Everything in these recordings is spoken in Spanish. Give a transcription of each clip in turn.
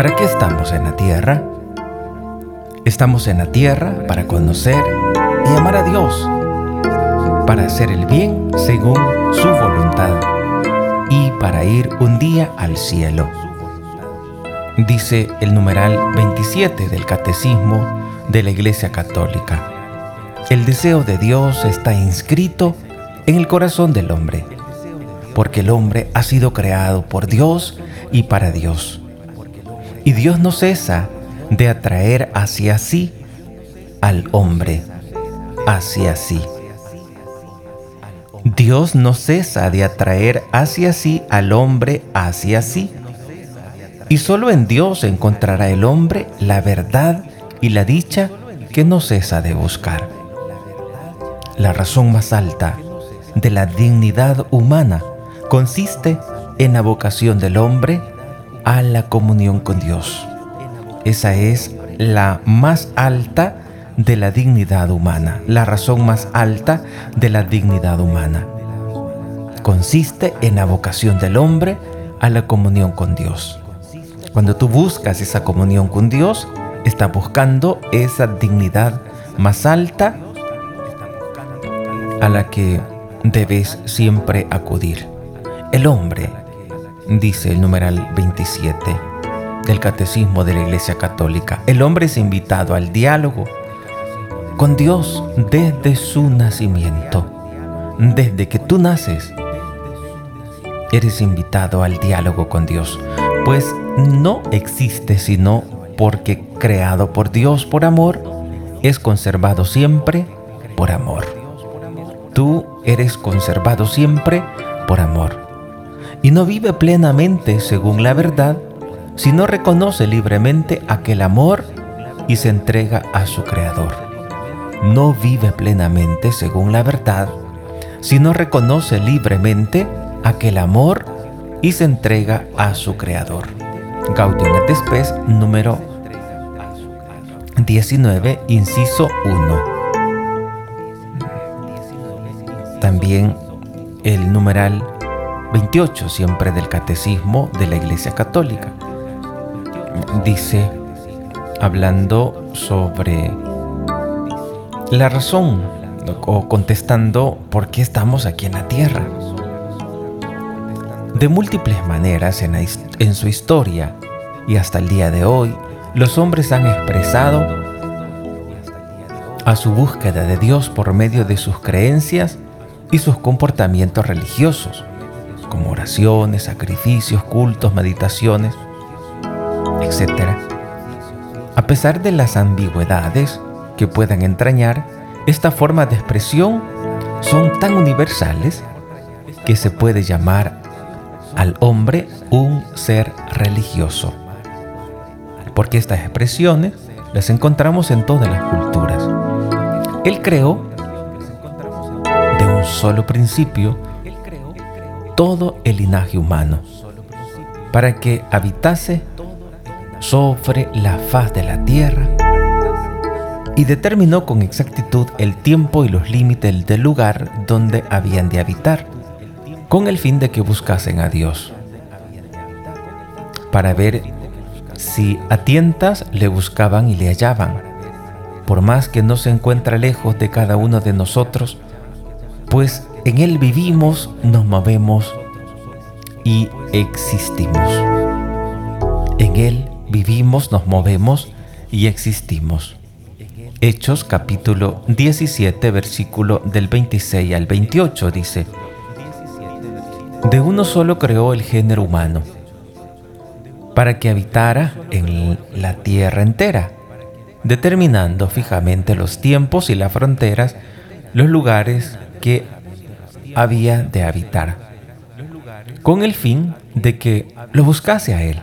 ¿Para qué estamos en la tierra? Estamos en la tierra para conocer y amar a Dios, para hacer el bien según su voluntad y para ir un día al cielo. Dice el numeral 27 del Catecismo de la Iglesia Católica. El deseo de Dios está inscrito en el corazón del hombre, porque el hombre ha sido creado por Dios y para Dios. Y Dios no cesa de atraer hacia sí al hombre, hacia sí. Dios no cesa de atraer hacia sí al hombre hacia sí. Y solo en Dios encontrará el hombre la verdad y la dicha que no cesa de buscar. La razón más alta de la dignidad humana consiste en la vocación del hombre a la comunión con Dios. Esa es la más alta de la dignidad humana, la razón más alta de la dignidad humana. Consiste en la vocación del hombre a la comunión con Dios. Cuando tú buscas esa comunión con Dios, estás buscando esa dignidad más alta a la que debes siempre acudir. El hombre, dice el numeral 27 del Catecismo de la Iglesia Católica, el hombre es invitado al diálogo con Dios desde su nacimiento. Desde que tú naces, eres invitado al diálogo con Dios, pues no existe sino porque creado por Dios por amor, es conservado siempre por amor. Tú eres conservado siempre por amor. Y no vive plenamente según la verdad, sino reconoce libremente aquel amor y se entrega a su Creador. No vive plenamente según la verdad, sino reconoce libremente aquel amor y se entrega a su Creador. Gaudium et Spes número 19, inciso 1. También el numeral 28, siempre del Catecismo de la Iglesia Católica. Dice, hablando sobre la razón o contestando por qué estamos aquí en la Tierra. De múltiples maneras en, su historia y hasta el día de hoy, los hombres han expresado a su búsqueda de Dios por medio de sus creencias y sus comportamientos religiosos, como oraciones, sacrificios, cultos, meditaciones, etc. A pesar de las ambigüedades que puedan entrañar, esta forma de expresión son tan universales que se puede llamar al hombre un ser religioso porque estas expresiones las encontramos en todas las culturas. Él creó de un solo principio todo el linaje humano para que habitase sobre la faz de la tierra y determinó con exactitud el tiempo y los límites del lugar donde habían de habitar, con el fin de que buscasen a Dios, para ver si a tientas le buscaban y le hallaban, por más que no se encuentra lejos de cada uno de nosotros, pues en Él vivimos, nos movemos y existimos. En Él vivimos, nos movemos y existimos. Hechos capítulo 17, versículo del 26 al 28 dice, De uno solo creó el género humano para que habitara en la tierra entera, determinando fijamente los tiempos y las fronteras, los lugares que había de habitar, con el fin de que lo buscase a él,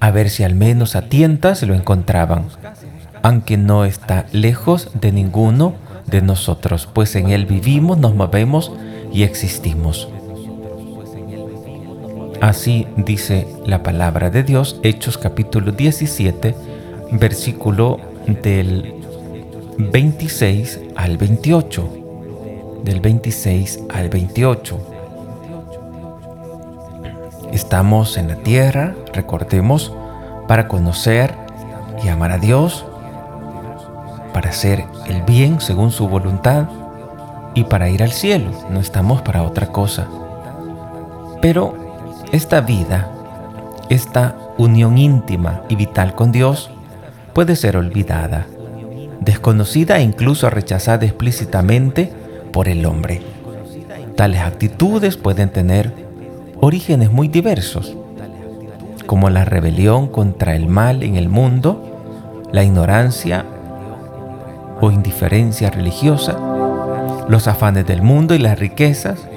a ver si al menos a tientas lo encontraban, aunque no está lejos de ninguno de nosotros, pues en él vivimos, nos movemos y existimos. Así dice la palabra de Dios, Hechos capítulo 17, versículo del 26 al 28. Del 26 al 28. Estamos en la tierra, recordemos, para conocer y amar a Dios, para hacer el bien según su voluntad y para ir al cielo. No estamos para otra cosa. Pero esta vida, esta unión íntima y vital con Dios, puede ser olvidada, desconocida e incluso rechazada explícitamente por el hombre. Tales actitudes pueden tener orígenes muy diversos, como la rebelión contra el mal en el mundo, la ignorancia o indiferencia religiosa, los afanes del mundo y las riquezas,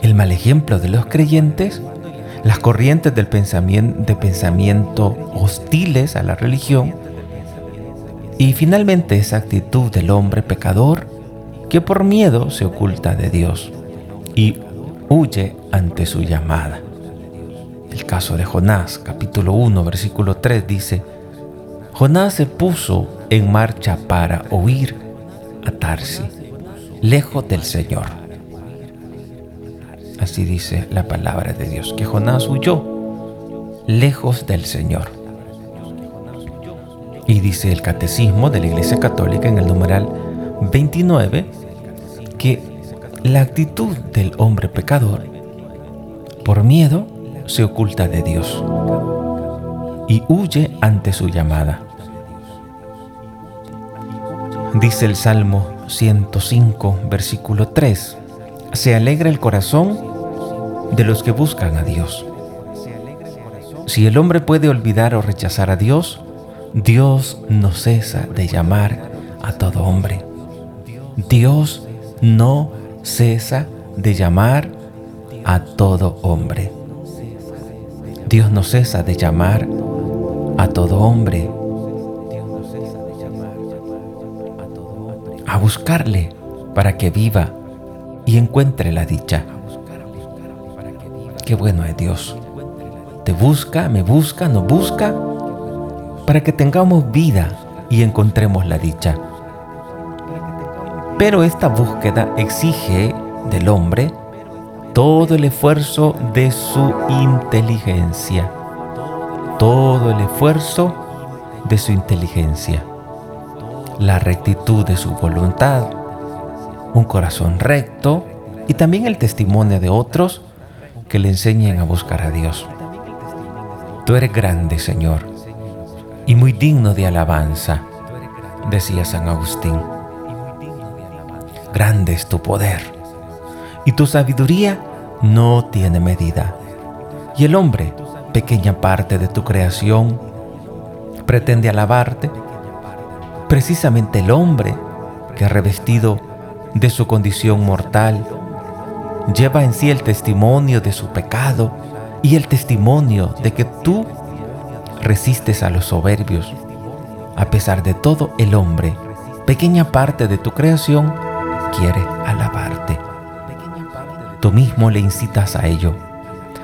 el mal ejemplo de los creyentes, las corrientes del de pensamiento hostiles a la religión y finalmente esa actitud del hombre pecador que por miedo se oculta de Dios y huye ante su llamada. El caso de Jonás, capítulo 1, versículo 3 dice, Jonás se puso en marcha para huir a Tarsi, lejos del Señor. Así dice la palabra de Dios, que Jonás huyó lejos del Señor. Y dice el catecismo de la Iglesia Católica en el numeral 29 que la actitud del hombre pecador, por miedo, se oculta de Dios y huye ante su llamada. Dice el Salmo 105, versículo 3, se alegra el corazón de los que buscan a Dios. Si el hombre puede olvidar o rechazar a Dios, Dios no cesa de llamar a todo hombre. Dios no cesa de llamar a todo hombre. Dios no cesa de llamar a todo hombre. A buscarle para que viva y encuentre la dicha. Qué bueno es Dios. Te busca, me busca, nos busca para que tengamos vida y encontremos la dicha. Pero esta búsqueda exige del hombre todo el esfuerzo de su inteligencia. Todo el esfuerzo de su inteligencia. La rectitud de su voluntad. Un corazón recto y también el testimonio de otros que le enseñen a buscar a Dios. Tú eres grande, Señor, y muy digno de alabanza, decía San Agustín. Grande es tu poder, y tu sabiduría no tiene medida. Y el hombre, pequeña parte de tu creación, pretende alabarte. Precisamente el hombre, que revestido de su condición mortal, lleva en sí el testimonio de su pecado y el testimonio de que tú resistes a los soberbios. A pesar de todo, el hombre, pequeña parte de tu creación, quiere alabarte. Tú mismo le incitas a ello,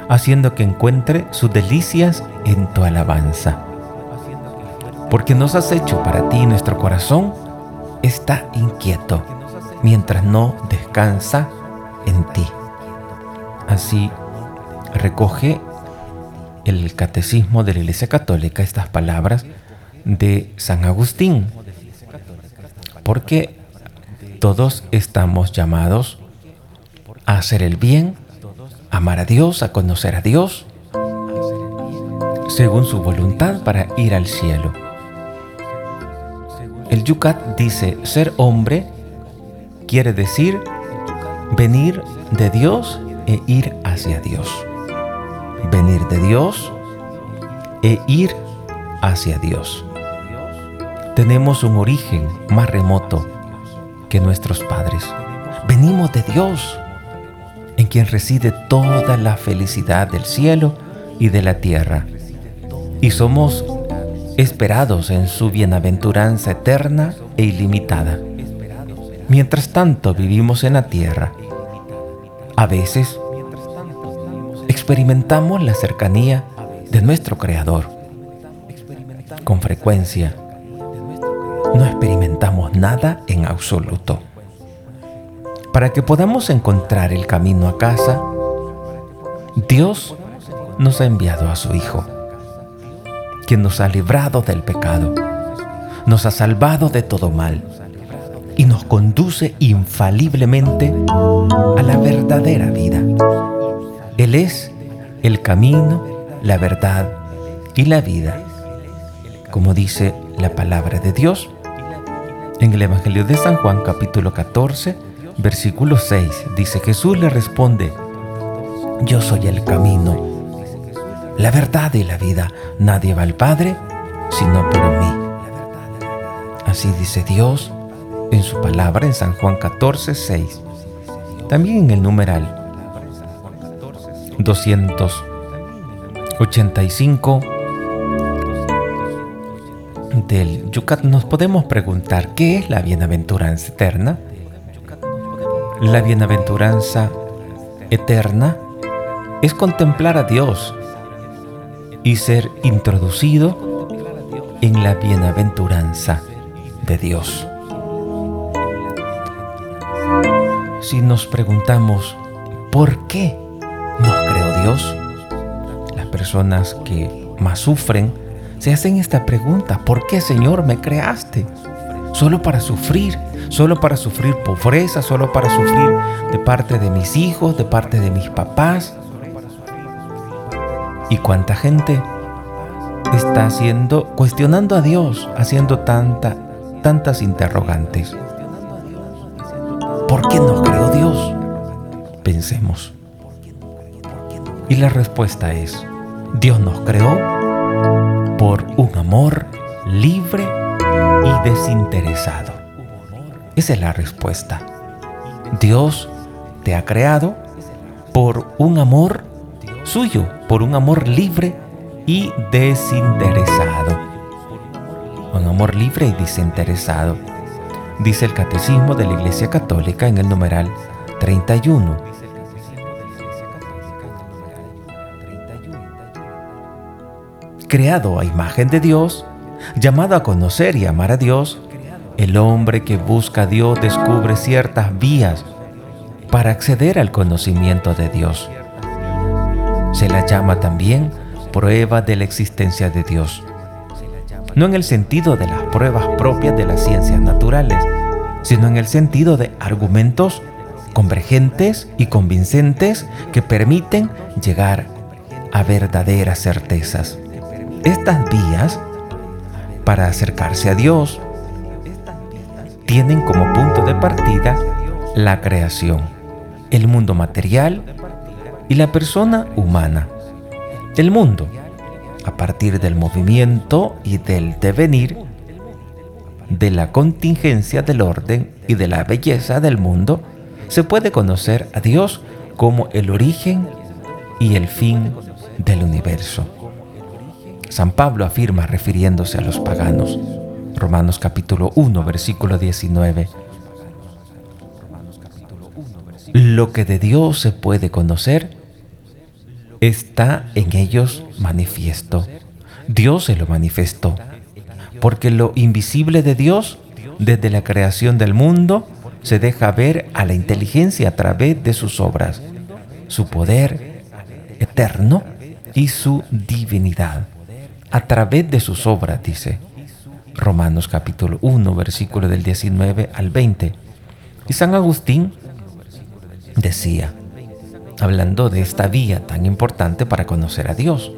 haciendo que encuentre sus delicias en tu alabanza. Porque nos has hecho para ti nuestro corazón está inquieto mientras no descansa en ti. Así recoge el catecismo de la Iglesia Católica estas palabras de San Agustín. Porque todos estamos llamados a hacer el bien, amar a Dios, a conocer a Dios, según su voluntad para ir al cielo. El Yucat dice, ser hombre quiere decir venir de Dios e ir hacia Dios. Venir de Dios e ir hacia Dios. Tenemos un origen más remoto nuestros padres. Venimos de Dios, en quien reside toda la felicidad del cielo y de la tierra. Y somos esperados en su bienaventuranza eterna e ilimitada. Mientras tanto vivimos en la tierra. A veces experimentamos la cercanía de nuestro Creador. Con frecuencia no experimentamos nada en absoluto. Para que podamos encontrar el camino a casa, Dios nos ha enviado a su Hijo. que nos ha librado del pecado, nos ha salvado de todo mal y nos conduce infaliblemente a la verdadera vida. Él es el camino, la verdad y la vida, como dice la palabra de Dios en el Evangelio de San Juan capítulo 14, versículo 6. Dice Jesús le responde, yo soy el camino, la verdad y la vida. Nadie va al Padre sino por mí. Así dice Dios en su palabra en San Juan 14, 6. También en el numeral 285 del Yucat nos podemos preguntar qué es la bienaventuranza eterna. La bienaventuranza eterna es contemplar a Dios y ser introducido en la bienaventuranza de Dios. Si nos preguntamos, ¿por qué nos creó Dios? Las personas que más sufren se hacen esta pregunta, ¿por qué Señor me creaste? Solo para sufrir, solo para sufrir pobreza, solo para sufrir de parte de mis hijos, de parte de mis papás. ¿Y cuánta gente está haciendo, cuestionando a Dios, haciendo tanta, tantas interrogantes? ¿Por qué nos creó Dios? Pensemos. Y la respuesta es, Dios nos creó por un amor libre y desinteresado. Esa es la respuesta. Dios te ha creado por un amor suyo, por un amor libre y desinteresado. Un amor libre y desinteresado, dice el Catecismo de la Iglesia Católica en el numeral 31. Creado a imagen de Dios, llamado a conocer y amar a Dios, el hombre que busca a Dios descubre ciertas vías para acceder al conocimiento de Dios. Se la llama también prueba de la existencia de Dios. No en el sentido de las pruebas propias de las ciencias naturales, sino en el sentido de argumentos convergentes y convincentes que permiten llegar a verdaderas certezas. Estas vías para acercarse a Dios tienen como punto de partida la creación, el mundo material y la persona humana. El mundo, a partir del movimiento y del devenir, de la contingencia del orden y de la belleza del mundo, se puede conocer a Dios como el origen y el fin del universo. San Pablo afirma refiriéndose a los paganos. Romanos capítulo 1, versículo 19. Lo que de Dios se puede conocer está en ellos manifiesto. Dios se lo manifestó, porque lo invisible de Dios, desde la creación del mundo, se deja ver a la inteligencia a través de sus obras, su poder eterno y su divinidad. A través de sus obras, dice Romanos capítulo 1, versículo del 19 al 20. Y San Agustín decía, hablando de esta vía tan importante para conocer a Dios.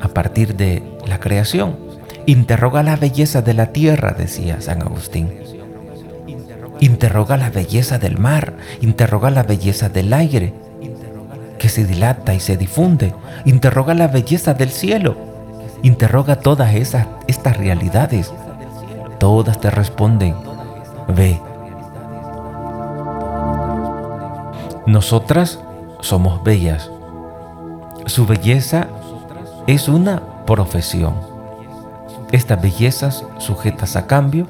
A partir de la creación, interroga la belleza de la tierra, decía San Agustín. Interroga la belleza del mar, interroga la belleza del aire, que se dilata y se difunde. Interroga la belleza del cielo. Interroga todas esas, estas realidades. Todas te responden, ve, Nosotras somos bellas. Su belleza es una profesión. Estas bellezas sujetas a cambio,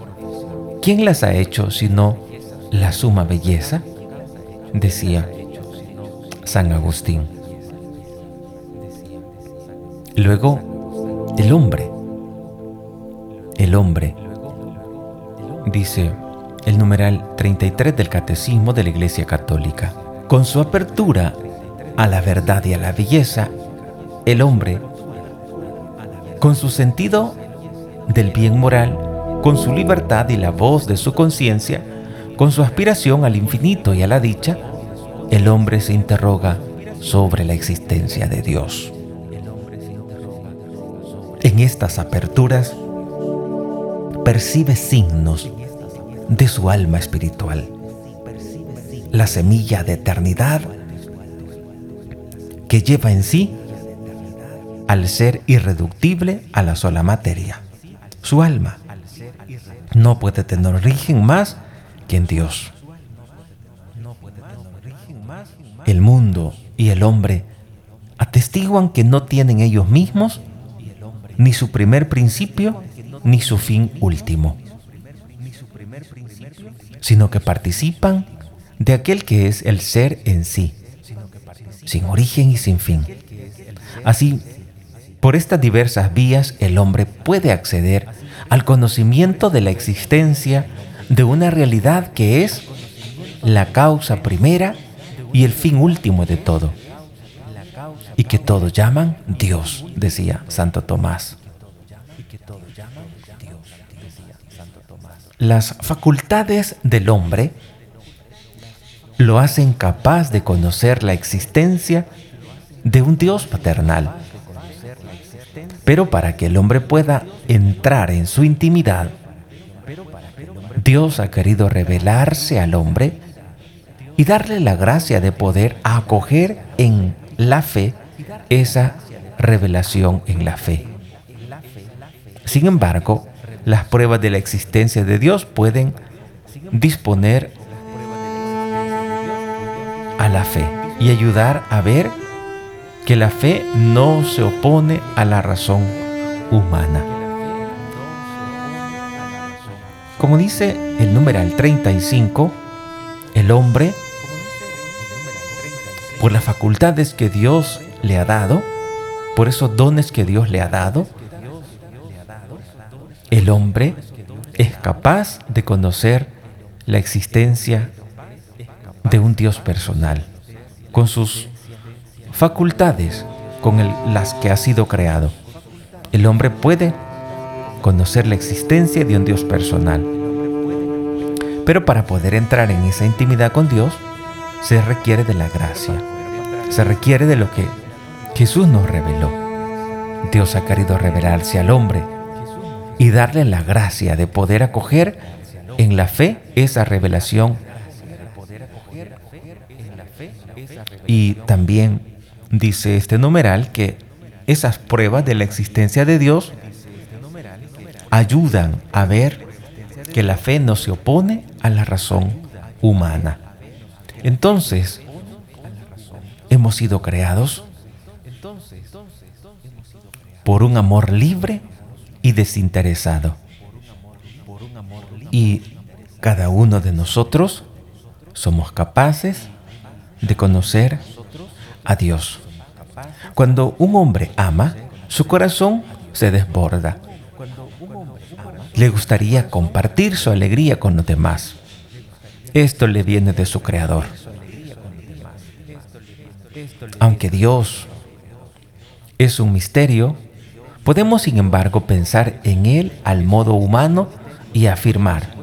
¿quién las ha hecho sino la suma belleza? Decía San Agustín. Luego, el hombre. El hombre. Dice el numeral 33 del Catecismo de la Iglesia Católica. Con su apertura a la verdad y a la belleza, el hombre con su sentido del bien moral, con su libertad y la voz de su conciencia, con su aspiración al infinito y a la dicha, el hombre se interroga sobre la existencia de Dios. En estas aperturas percibe signos de su alma espiritual, la semilla de eternidad que lleva en sí al ser irreductible a la sola materia. Su alma no puede tener origen más que en Dios. El mundo y el hombre atestiguan que no tienen ellos mismos ni su primer principio ni su fin último, sino que participan de aquel que es el ser en sí, sin origen y sin fin. Así, por estas diversas vías el hombre puede acceder al conocimiento de la existencia de una realidad que es la causa primera y el fin último de todo, y que todos llaman Dios, decía Santo Tomás. Las facultades del hombre lo hacen capaz de conocer la existencia de un Dios paternal. Pero para que el hombre pueda entrar en su intimidad, Dios ha querido revelarse al hombre y darle la gracia de poder acoger en la fe esa revelación en la fe. Sin embargo, las pruebas de la existencia de Dios pueden disponer a la fe y ayudar a ver que la fe no se opone a la razón humana. Como dice el numeral 35, el hombre, por las facultades que Dios le ha dado, por esos dones que Dios le ha dado, el hombre es capaz de conocer la existencia de un Dios personal, con sus facultades con las que ha sido creado. El hombre puede conocer la existencia de un Dios personal. Pero para poder entrar en esa intimidad con Dios, se requiere de la gracia. Se requiere de lo que Jesús nos reveló. Dios ha querido revelarse al hombre y darle la gracia de poder acoger en la fe esa revelación Y también dice este numeral que esas pruebas de la existencia de Dios ayudan a ver que la fe no se opone a la razón humana. Entonces, hemos sido creados por un amor libre y desinteresado. Y cada uno de nosotros somos capaces de conocer a Dios. Cuando un hombre ama, su corazón se desborda. Le gustaría compartir su alegría con los demás. Esto le viene de su Creador. Aunque Dios es un misterio, podemos sin embargo pensar en Él al modo humano y afirmar,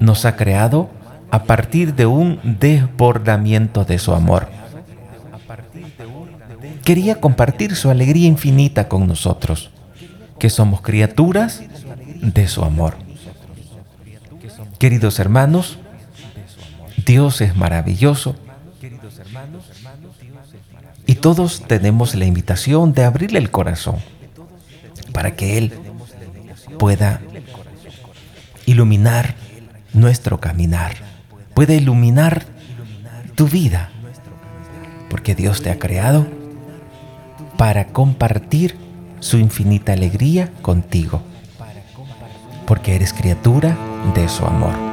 nos ha creado a partir de un desbordamiento de su amor. Quería compartir su alegría infinita con nosotros, que somos criaturas de su amor. Queridos hermanos, Dios es maravilloso y todos tenemos la invitación de abrirle el corazón para que Él pueda iluminar nuestro caminar puede iluminar tu vida, porque Dios te ha creado para compartir su infinita alegría contigo, porque eres criatura de su amor.